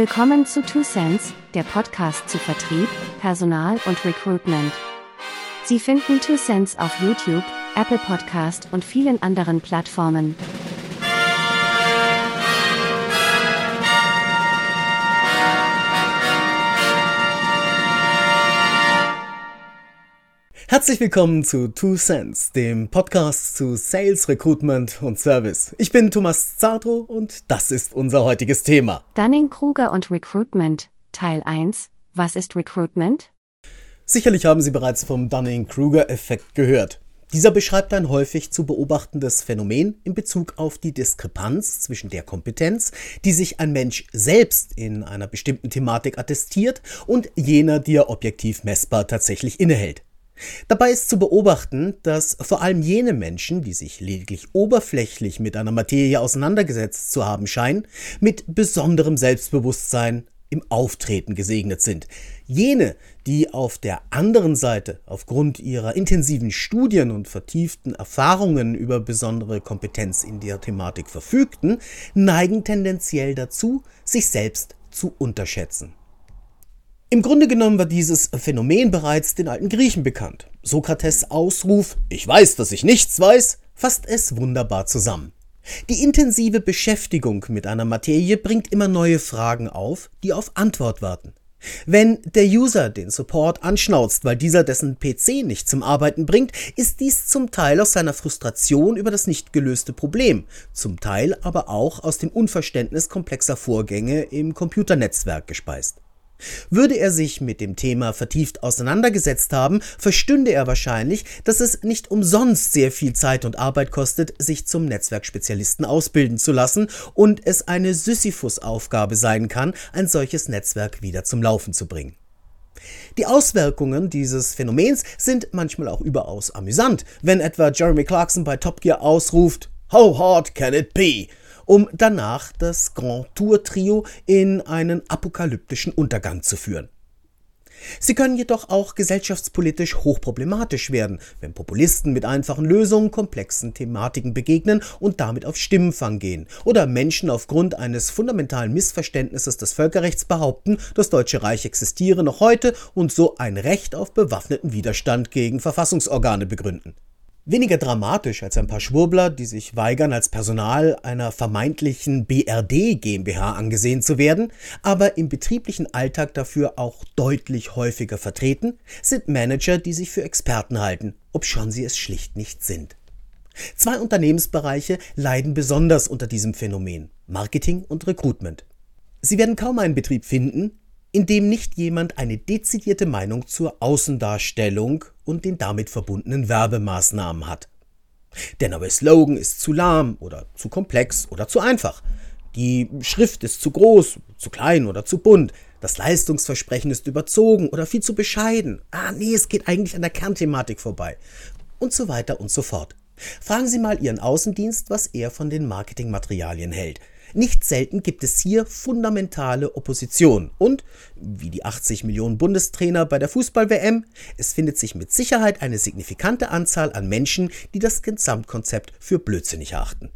Willkommen zu Two Cents, der Podcast zu Vertrieb, Personal und Recruitment. Sie finden Two Cents auf YouTube, Apple Podcast und vielen anderen Plattformen. Herzlich willkommen zu Two Cents, dem Podcast zu Sales, Recruitment und Service. Ich bin Thomas Zartro und das ist unser heutiges Thema. Dunning-Kruger und Recruitment, Teil 1. Was ist Recruitment? Sicherlich haben Sie bereits vom Dunning-Kruger-Effekt gehört. Dieser beschreibt ein häufig zu beobachtendes Phänomen in Bezug auf die Diskrepanz zwischen der Kompetenz, die sich ein Mensch selbst in einer bestimmten Thematik attestiert, und jener, die er objektiv messbar tatsächlich innehält. Dabei ist zu beobachten, dass vor allem jene Menschen, die sich lediglich oberflächlich mit einer Materie auseinandergesetzt zu haben scheinen, mit besonderem Selbstbewusstsein im Auftreten gesegnet sind. Jene, die auf der anderen Seite aufgrund ihrer intensiven Studien und vertieften Erfahrungen über besondere Kompetenz in der Thematik verfügten, neigen tendenziell dazu, sich selbst zu unterschätzen. Im Grunde genommen war dieses Phänomen bereits den alten Griechen bekannt. Sokrates Ausruf Ich weiß, dass ich nichts weiß, fasst es wunderbar zusammen. Die intensive Beschäftigung mit einer Materie bringt immer neue Fragen auf, die auf Antwort warten. Wenn der User den Support anschnauzt, weil dieser dessen PC nicht zum Arbeiten bringt, ist dies zum Teil aus seiner Frustration über das nicht gelöste Problem, zum Teil aber auch aus dem Unverständnis komplexer Vorgänge im Computernetzwerk gespeist. Würde er sich mit dem Thema vertieft auseinandergesetzt haben, verstünde er wahrscheinlich, dass es nicht umsonst sehr viel Zeit und Arbeit kostet, sich zum Netzwerkspezialisten ausbilden zu lassen und es eine Sisyphus-Aufgabe sein kann, ein solches Netzwerk wieder zum Laufen zu bringen. Die Auswirkungen dieses Phänomens sind manchmal auch überaus amüsant, wenn etwa Jeremy Clarkson bei Top Gear ausruft How hard can it be? Um danach das Grand Tour Trio in einen apokalyptischen Untergang zu führen. Sie können jedoch auch gesellschaftspolitisch hochproblematisch werden, wenn Populisten mit einfachen Lösungen komplexen Thematiken begegnen und damit auf Stimmenfang gehen oder Menschen aufgrund eines fundamentalen Missverständnisses des Völkerrechts behaupten, das Deutsche Reich existiere noch heute und so ein Recht auf bewaffneten Widerstand gegen Verfassungsorgane begründen. Weniger dramatisch als ein paar Schwurbler, die sich weigern, als Personal einer vermeintlichen BRD GmbH angesehen zu werden, aber im betrieblichen Alltag dafür auch deutlich häufiger vertreten, sind Manager, die sich für Experten halten, obschon sie es schlicht nicht sind. Zwei Unternehmensbereiche leiden besonders unter diesem Phänomen Marketing und Recruitment. Sie werden kaum einen Betrieb finden, in dem nicht jemand eine dezidierte Meinung zur Außendarstellung und den damit verbundenen Werbemaßnahmen hat. Der neue Slogan ist zu lahm oder zu komplex oder zu einfach. Die Schrift ist zu groß, zu klein oder zu bunt. Das Leistungsversprechen ist überzogen oder viel zu bescheiden. Ah, nee, es geht eigentlich an der Kernthematik vorbei. Und so weiter und so fort. Fragen Sie mal Ihren Außendienst, was er von den Marketingmaterialien hält. Nicht selten gibt es hier fundamentale Opposition und, wie die 80 Millionen Bundestrainer bei der Fußball-WM, es findet sich mit Sicherheit eine signifikante Anzahl an Menschen, die das Gesamtkonzept für blödsinnig erachten.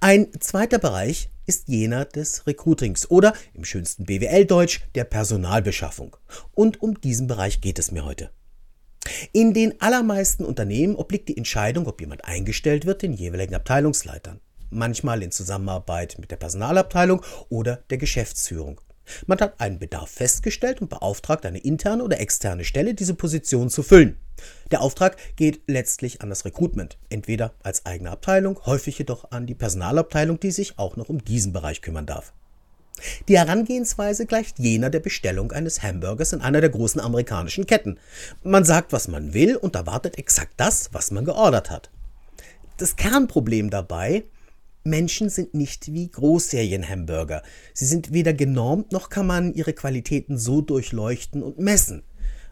Ein zweiter Bereich ist jener des Recruitings oder im schönsten BWL-Deutsch der Personalbeschaffung. Und um diesen Bereich geht es mir heute. In den allermeisten Unternehmen obliegt die Entscheidung, ob jemand eingestellt wird, den jeweiligen Abteilungsleitern manchmal in Zusammenarbeit mit der Personalabteilung oder der Geschäftsführung. Man hat einen Bedarf festgestellt und beauftragt eine interne oder externe Stelle, diese Position zu füllen. Der Auftrag geht letztlich an das Recruitment, entweder als eigene Abteilung, häufig jedoch an die Personalabteilung, die sich auch noch um diesen Bereich kümmern darf. Die Herangehensweise gleicht jener der Bestellung eines Hamburgers in einer der großen amerikanischen Ketten. Man sagt, was man will und erwartet exakt das, was man geordert hat. Das Kernproblem dabei Menschen sind nicht wie Großserien-Hamburger. Sie sind weder genormt, noch kann man ihre Qualitäten so durchleuchten und messen.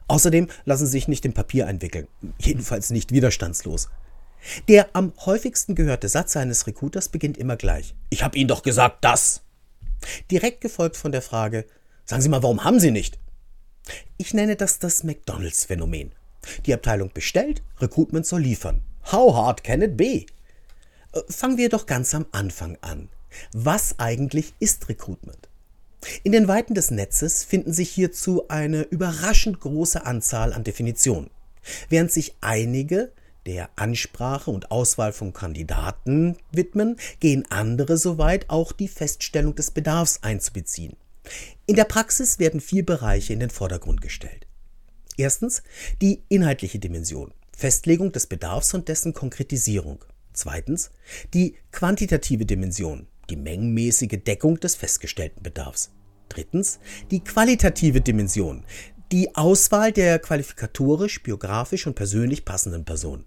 Außerdem lassen sie sich nicht im Papier einwickeln. Jedenfalls nicht widerstandslos. Der am häufigsten gehörte Satz eines Recruiters beginnt immer gleich. Ich habe Ihnen doch gesagt, das. Direkt gefolgt von der Frage, sagen Sie mal, warum haben Sie nicht? Ich nenne das das McDonalds-Phänomen. Die Abteilung bestellt, Recruitment soll liefern. How hard can it be? Fangen wir doch ganz am Anfang an. Was eigentlich ist Recruitment? In den Weiten des Netzes finden sich hierzu eine überraschend große Anzahl an Definitionen, während sich einige der Ansprache und Auswahl von Kandidaten widmen, gehen andere so weit, auch die Feststellung des Bedarfs einzubeziehen. In der Praxis werden vier Bereiche in den Vordergrund gestellt. Erstens die inhaltliche Dimension, Festlegung des Bedarfs und dessen Konkretisierung. Zweitens die quantitative Dimension, die mengenmäßige Deckung des festgestellten Bedarfs. Drittens die qualitative Dimension, die Auswahl der qualifikatorisch, biografisch und persönlich passenden Personen.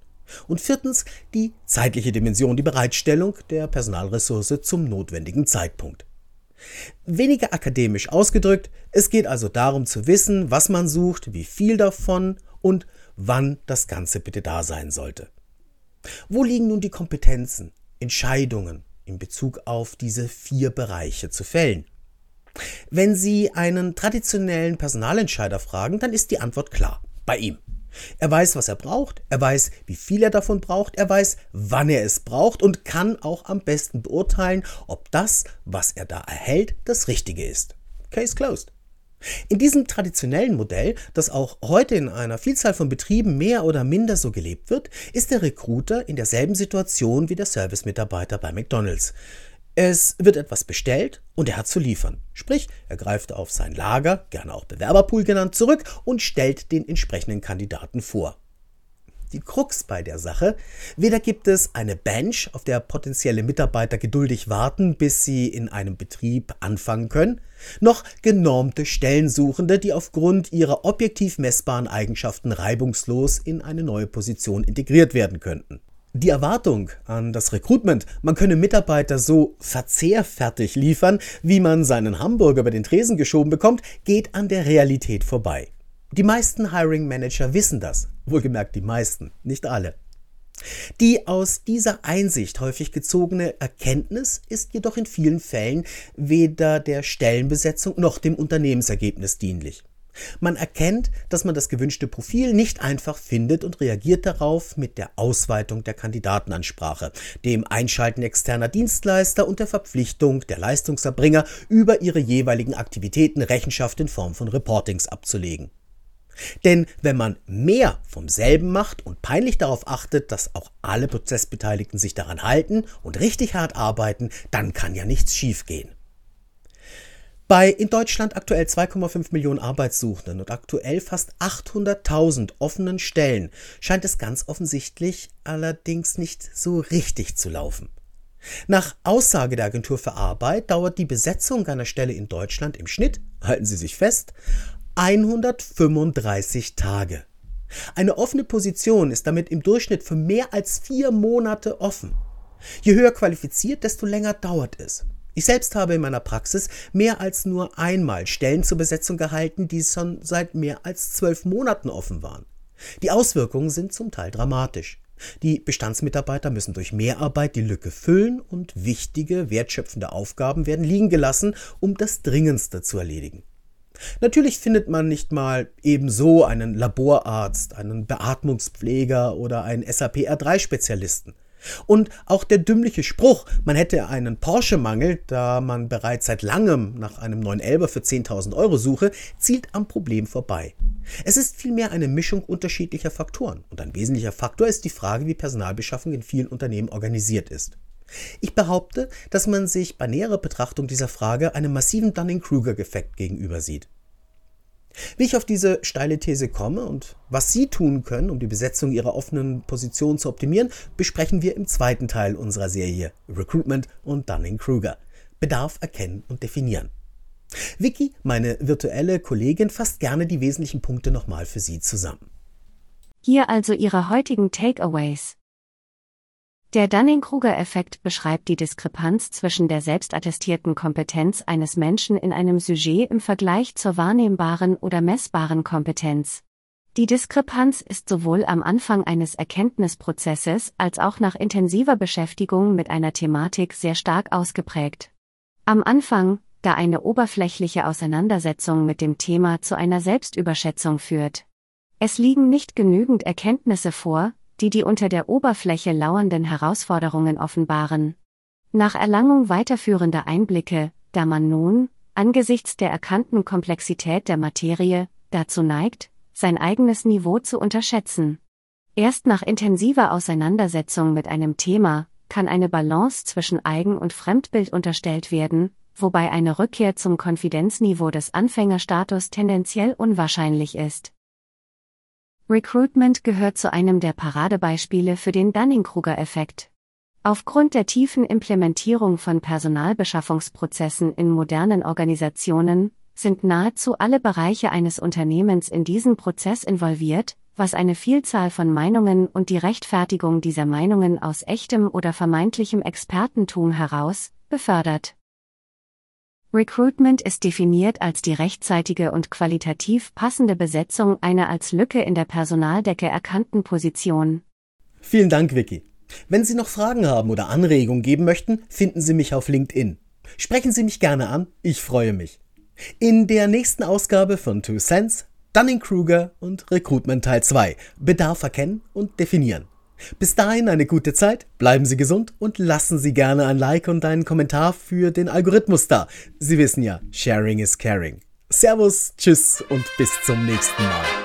Und viertens die zeitliche Dimension, die Bereitstellung der Personalressource zum notwendigen Zeitpunkt. Weniger akademisch ausgedrückt, es geht also darum zu wissen, was man sucht, wie viel davon und wann das Ganze bitte da sein sollte. Wo liegen nun die Kompetenzen, Entscheidungen in Bezug auf diese vier Bereiche zu fällen? Wenn Sie einen traditionellen Personalentscheider fragen, dann ist die Antwort klar, bei ihm. Er weiß, was er braucht, er weiß, wie viel er davon braucht, er weiß, wann er es braucht und kann auch am besten beurteilen, ob das, was er da erhält, das Richtige ist. Case closed. In diesem traditionellen Modell, das auch heute in einer Vielzahl von Betrieben mehr oder minder so gelebt wird, ist der Recruiter in derselben Situation wie der Servicemitarbeiter bei McDonald's. Es wird etwas bestellt und er hat zu liefern. Sprich, er greift auf sein Lager, gerne auch Bewerberpool genannt, zurück und stellt den entsprechenden Kandidaten vor. Die Krux bei der Sache, weder gibt es eine Bench, auf der potenzielle Mitarbeiter geduldig warten, bis sie in einem Betrieb anfangen können, noch genormte Stellensuchende, die aufgrund ihrer objektiv messbaren Eigenschaften reibungslos in eine neue Position integriert werden könnten. Die Erwartung an das Recruitment, man könne Mitarbeiter so verzehrfertig liefern, wie man seinen Hamburger über den Tresen geschoben bekommt, geht an der Realität vorbei. Die meisten Hiring Manager wissen das, wohlgemerkt die meisten, nicht alle. Die aus dieser Einsicht häufig gezogene Erkenntnis ist jedoch in vielen Fällen weder der Stellenbesetzung noch dem Unternehmensergebnis dienlich. Man erkennt, dass man das gewünschte Profil nicht einfach findet und reagiert darauf mit der Ausweitung der Kandidatenansprache, dem Einschalten externer Dienstleister und der Verpflichtung der Leistungserbringer, über ihre jeweiligen Aktivitäten Rechenschaft in Form von Reportings abzulegen. Denn wenn man mehr vom selben macht und peinlich darauf achtet, dass auch alle Prozessbeteiligten sich daran halten und richtig hart arbeiten, dann kann ja nichts schiefgehen. Bei in Deutschland aktuell 2,5 Millionen Arbeitssuchenden und aktuell fast 800.000 offenen Stellen scheint es ganz offensichtlich allerdings nicht so richtig zu laufen. Nach Aussage der Agentur für Arbeit dauert die Besetzung einer Stelle in Deutschland im Schnitt, halten Sie sich fest, 135 Tage. Eine offene Position ist damit im Durchschnitt für mehr als vier Monate offen. Je höher qualifiziert, desto länger dauert es. Ich selbst habe in meiner Praxis mehr als nur einmal Stellen zur Besetzung gehalten, die schon seit mehr als zwölf Monaten offen waren. Die Auswirkungen sind zum Teil dramatisch. Die Bestandsmitarbeiter müssen durch Mehrarbeit die Lücke füllen und wichtige, wertschöpfende Aufgaben werden liegen gelassen, um das Dringendste zu erledigen. Natürlich findet man nicht mal ebenso einen Laborarzt, einen Beatmungspfleger oder einen SAP R3-Spezialisten. Und auch der dümmliche Spruch, man hätte einen Porsche-Mangel, da man bereits seit langem nach einem 911 für 10.000 Euro suche, zielt am Problem vorbei. Es ist vielmehr eine Mischung unterschiedlicher Faktoren. Und ein wesentlicher Faktor ist die Frage, wie Personalbeschaffung in vielen Unternehmen organisiert ist. Ich behaupte, dass man sich bei näherer Betrachtung dieser Frage einem massiven Dunning-Kruger-Effekt gegenüber sieht. Wie ich auf diese steile These komme und was Sie tun können, um die Besetzung Ihrer offenen Position zu optimieren, besprechen wir im zweiten Teil unserer Serie Recruitment und Dunning-Kruger. Bedarf erkennen und definieren. Vicky, meine virtuelle Kollegin, fasst gerne die wesentlichen Punkte nochmal für Sie zusammen. Hier also Ihre heutigen Takeaways. Der Dunning-Kruger-Effekt beschreibt die Diskrepanz zwischen der selbstattestierten Kompetenz eines Menschen in einem Sujet im Vergleich zur wahrnehmbaren oder messbaren Kompetenz. Die Diskrepanz ist sowohl am Anfang eines Erkenntnisprozesses als auch nach intensiver Beschäftigung mit einer Thematik sehr stark ausgeprägt. Am Anfang, da eine oberflächliche Auseinandersetzung mit dem Thema zu einer Selbstüberschätzung führt. Es liegen nicht genügend Erkenntnisse vor, die die unter der Oberfläche lauernden Herausforderungen offenbaren. Nach Erlangung weiterführender Einblicke, da man nun, angesichts der erkannten Komplexität der Materie, dazu neigt, sein eigenes Niveau zu unterschätzen. Erst nach intensiver Auseinandersetzung mit einem Thema kann eine Balance zwischen Eigen- und Fremdbild unterstellt werden, wobei eine Rückkehr zum Konfidenzniveau des Anfängerstatus tendenziell unwahrscheinlich ist. Recruitment gehört zu einem der Paradebeispiele für den Dunning-Kruger-Effekt. Aufgrund der tiefen Implementierung von Personalbeschaffungsprozessen in modernen Organisationen sind nahezu alle Bereiche eines Unternehmens in diesen Prozess involviert, was eine Vielzahl von Meinungen und die Rechtfertigung dieser Meinungen aus echtem oder vermeintlichem Expertentum heraus befördert. Recruitment ist definiert als die rechtzeitige und qualitativ passende Besetzung einer als Lücke in der Personaldecke erkannten Position. Vielen Dank, Vicky. Wenn Sie noch Fragen haben oder Anregungen geben möchten, finden Sie mich auf LinkedIn. Sprechen Sie mich gerne an, ich freue mich. In der nächsten Ausgabe von Two Cents, Dunning-Kruger und Recruitment Teil 2. Bedarf erkennen und definieren. Bis dahin eine gute Zeit, bleiben Sie gesund und lassen Sie gerne ein Like und einen Kommentar für den Algorithmus da. Sie wissen ja, Sharing is Caring. Servus, tschüss und bis zum nächsten Mal.